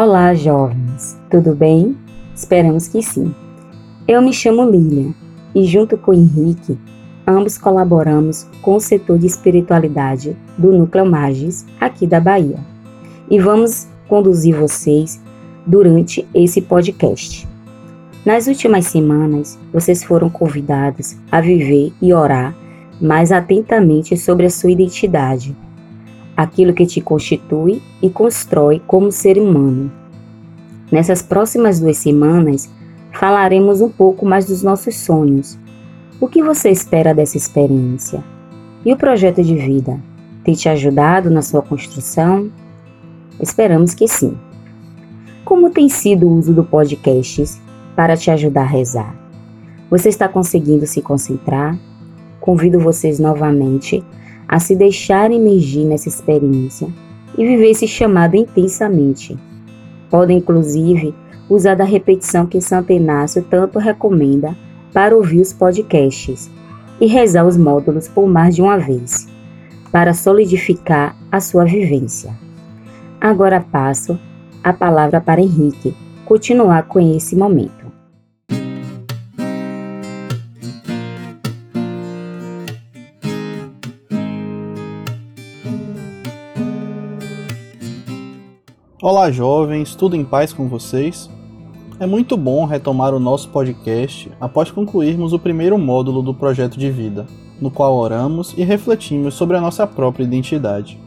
Olá, jovens, tudo bem? Esperamos que sim. Eu me chamo Lilian e, junto com Henrique, ambos colaboramos com o setor de espiritualidade do Núcleo Magis aqui da Bahia. E vamos conduzir vocês durante esse podcast. Nas últimas semanas, vocês foram convidados a viver e orar mais atentamente sobre a sua identidade aquilo que te constitui e constrói como ser humano. Nessas próximas duas semanas, falaremos um pouco mais dos nossos sonhos. O que você espera dessa experiência? E o projeto de vida tem te ajudado na sua construção? Esperamos que sim. Como tem sido o uso do podcast para te ajudar a rezar? Você está conseguindo se concentrar? Convido vocês novamente a se deixar emergir nessa experiência e viver esse chamado intensamente. Podem, inclusive, usar da repetição que Santo Inácio tanto recomenda para ouvir os podcasts e rezar os módulos por mais de uma vez, para solidificar a sua vivência. Agora passo a palavra para Henrique continuar com esse momento. Olá, jovens, tudo em paz com vocês? É muito bom retomar o nosso podcast após concluirmos o primeiro módulo do projeto de vida, no qual oramos e refletimos sobre a nossa própria identidade.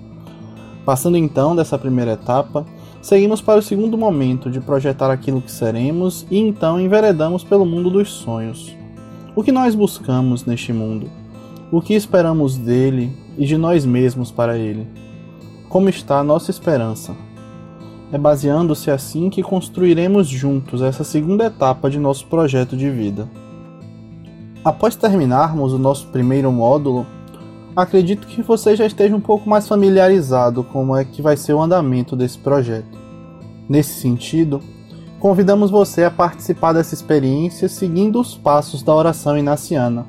Passando então dessa primeira etapa, seguimos para o segundo momento de projetar aquilo que seremos e então enveredamos pelo mundo dos sonhos. O que nós buscamos neste mundo? O que esperamos dele e de nós mesmos para ele? Como está a nossa esperança? É baseando-se assim que construiremos juntos essa segunda etapa de nosso projeto de vida. Após terminarmos o nosso primeiro módulo, acredito que você já esteja um pouco mais familiarizado com como é que vai ser o andamento desse projeto. Nesse sentido, convidamos você a participar dessa experiência seguindo os passos da oração inaciana,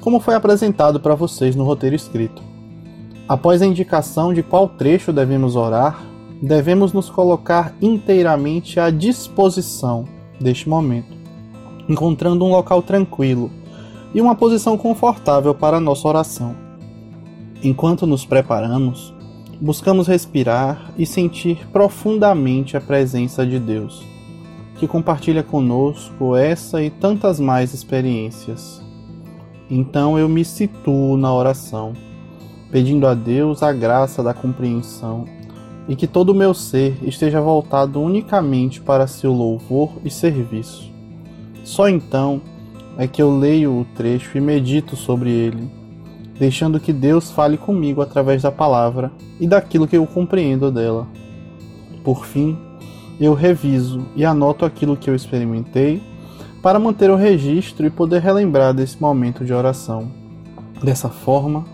como foi apresentado para vocês no roteiro escrito. Após a indicação de qual trecho devemos orar, devemos nos colocar inteiramente à disposição deste momento, encontrando um local tranquilo e uma posição confortável para nossa oração. Enquanto nos preparamos, buscamos respirar e sentir profundamente a presença de Deus, que compartilha conosco essa e tantas mais experiências. Então eu me situo na oração, pedindo a Deus a graça da compreensão e que todo o meu ser esteja voltado unicamente para seu louvor e serviço. Só então é que eu leio o trecho e medito sobre ele, deixando que Deus fale comigo através da palavra e daquilo que eu compreendo dela. Por fim, eu reviso e anoto aquilo que eu experimentei para manter o registro e poder relembrar desse momento de oração. Dessa forma,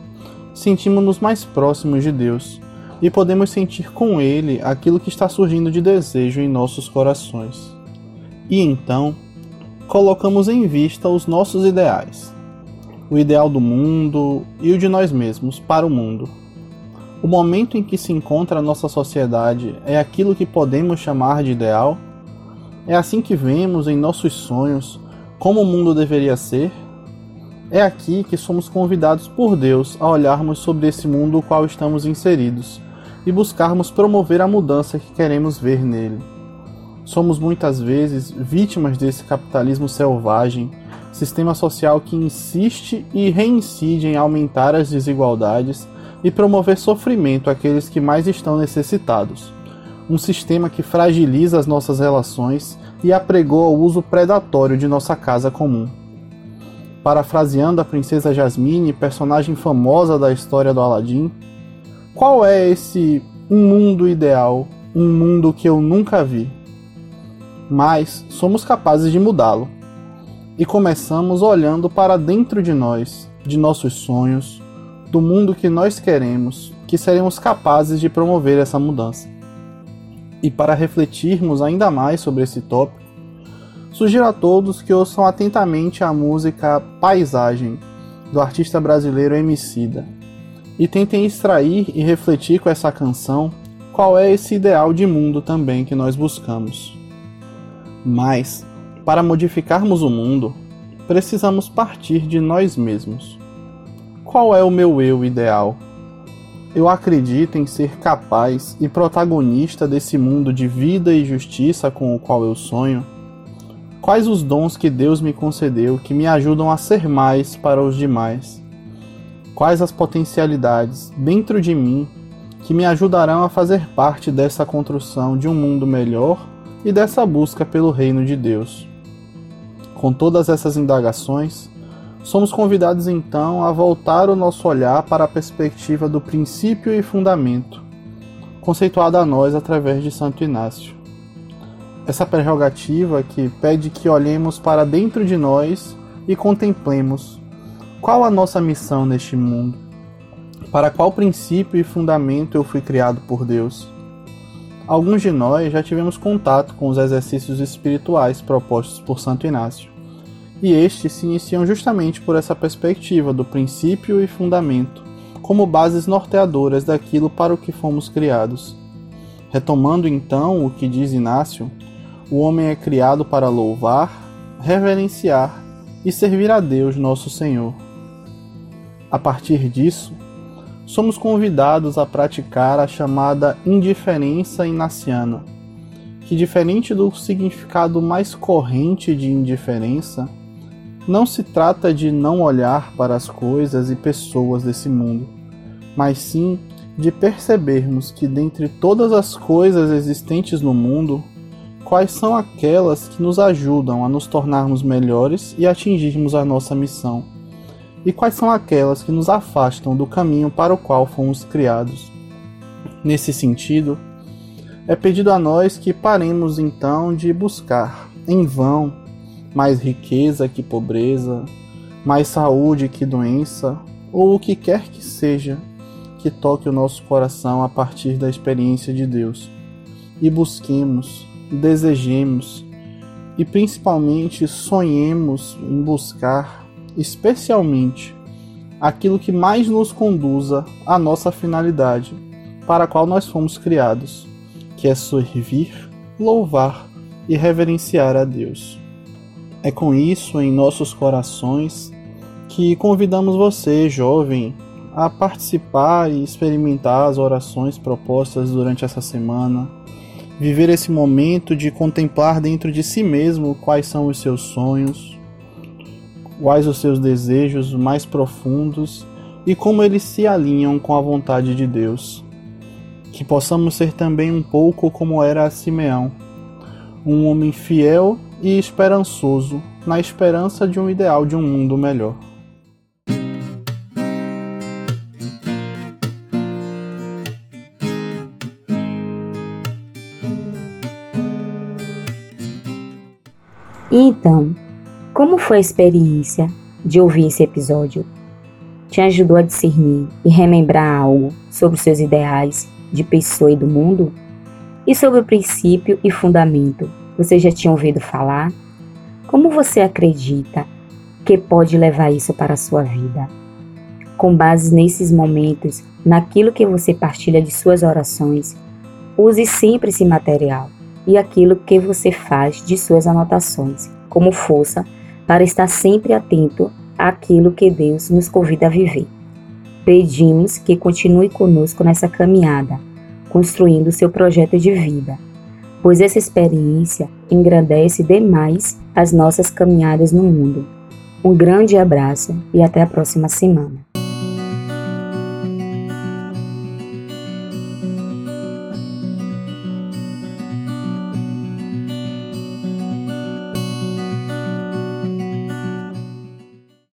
sentimos-nos mais próximos de Deus e podemos sentir com ele aquilo que está surgindo de desejo em nossos corações. E então, colocamos em vista os nossos ideais, o ideal do mundo e o de nós mesmos para o mundo. O momento em que se encontra a nossa sociedade é aquilo que podemos chamar de ideal? É assim que vemos em nossos sonhos como o mundo deveria ser? É aqui que somos convidados por Deus a olharmos sobre esse mundo no qual estamos inseridos e buscarmos promover a mudança que queremos ver nele. Somos muitas vezes vítimas desse capitalismo selvagem, sistema social que insiste e reincide em aumentar as desigualdades e promover sofrimento àqueles que mais estão necessitados. Um sistema que fragiliza as nossas relações e apregou ao uso predatório de nossa casa comum. Parafraseando a princesa Jasmine, personagem famosa da história do Aladim, qual é esse um mundo ideal, um mundo que eu nunca vi? Mas somos capazes de mudá-lo. E começamos olhando para dentro de nós, de nossos sonhos, do mundo que nós queremos, que seremos capazes de promover essa mudança. E para refletirmos ainda mais sobre esse tópico, sugiro a todos que ouçam atentamente a música Paisagem, do artista brasileiro Emicida, e tentem extrair e refletir com essa canção qual é esse ideal de mundo também que nós buscamos. Mas, para modificarmos o mundo, precisamos partir de nós mesmos. Qual é o meu eu ideal? Eu acredito em ser capaz e protagonista desse mundo de vida e justiça com o qual eu sonho? Quais os dons que Deus me concedeu que me ajudam a ser mais para os demais? Quais as potencialidades dentro de mim que me ajudarão a fazer parte dessa construção de um mundo melhor e dessa busca pelo reino de Deus? Com todas essas indagações, somos convidados então a voltar o nosso olhar para a perspectiva do princípio e fundamento, conceituado a nós através de Santo Inácio. Essa prerrogativa que pede que olhemos para dentro de nós e contemplemos qual a nossa missão neste mundo, para qual princípio e fundamento eu fui criado por Deus. Alguns de nós já tivemos contato com os exercícios espirituais propostos por Santo Inácio, e estes se iniciam justamente por essa perspectiva do princípio e fundamento, como bases norteadoras daquilo para o que fomos criados. Retomando então o que diz Inácio, o homem é criado para louvar, reverenciar e servir a Deus nosso Senhor. A partir disso, somos convidados a praticar a chamada indiferença inaciana, que, diferente do significado mais corrente de indiferença, não se trata de não olhar para as coisas e pessoas desse mundo, mas sim de percebermos que, dentre todas as coisas existentes no mundo, quais são aquelas que nos ajudam a nos tornarmos melhores e atingirmos a nossa missão e quais são aquelas que nos afastam do caminho para o qual fomos criados. Nesse sentido, é pedido a nós que paremos então de buscar, em vão, mais riqueza que pobreza, mais saúde que doença, ou o que quer que seja que toque o nosso coração a partir da experiência de Deus. E busquemos, desejemos e principalmente sonhemos em buscar especialmente aquilo que mais nos conduza à nossa finalidade, para a qual nós fomos criados, que é servir, louvar e reverenciar a Deus. É com isso em nossos corações que convidamos você, jovem, a participar e experimentar as orações propostas durante essa semana, viver esse momento de contemplar dentro de si mesmo quais são os seus sonhos, quais os seus desejos mais profundos e como eles se alinham com a vontade de Deus. Que possamos ser também um pouco como era Simeão, um homem fiel e esperançoso na esperança de um ideal de um mundo melhor. Então, como foi a experiência de ouvir esse episódio? Te ajudou a discernir e remembrar algo sobre seus ideais de pessoa e do mundo? E sobre o princípio e fundamento? Você já tinha ouvido falar? Como você acredita que pode levar isso para a sua vida? Com base nesses momentos, naquilo que você partilha de suas orações, use sempre esse material e aquilo que você faz de suas anotações como força para estar sempre atento àquilo que Deus nos convida a viver. Pedimos que continue conosco nessa caminhada, construindo seu projeto de vida, pois essa experiência engrandece demais as nossas caminhadas no mundo. Um grande abraço e até a próxima semana.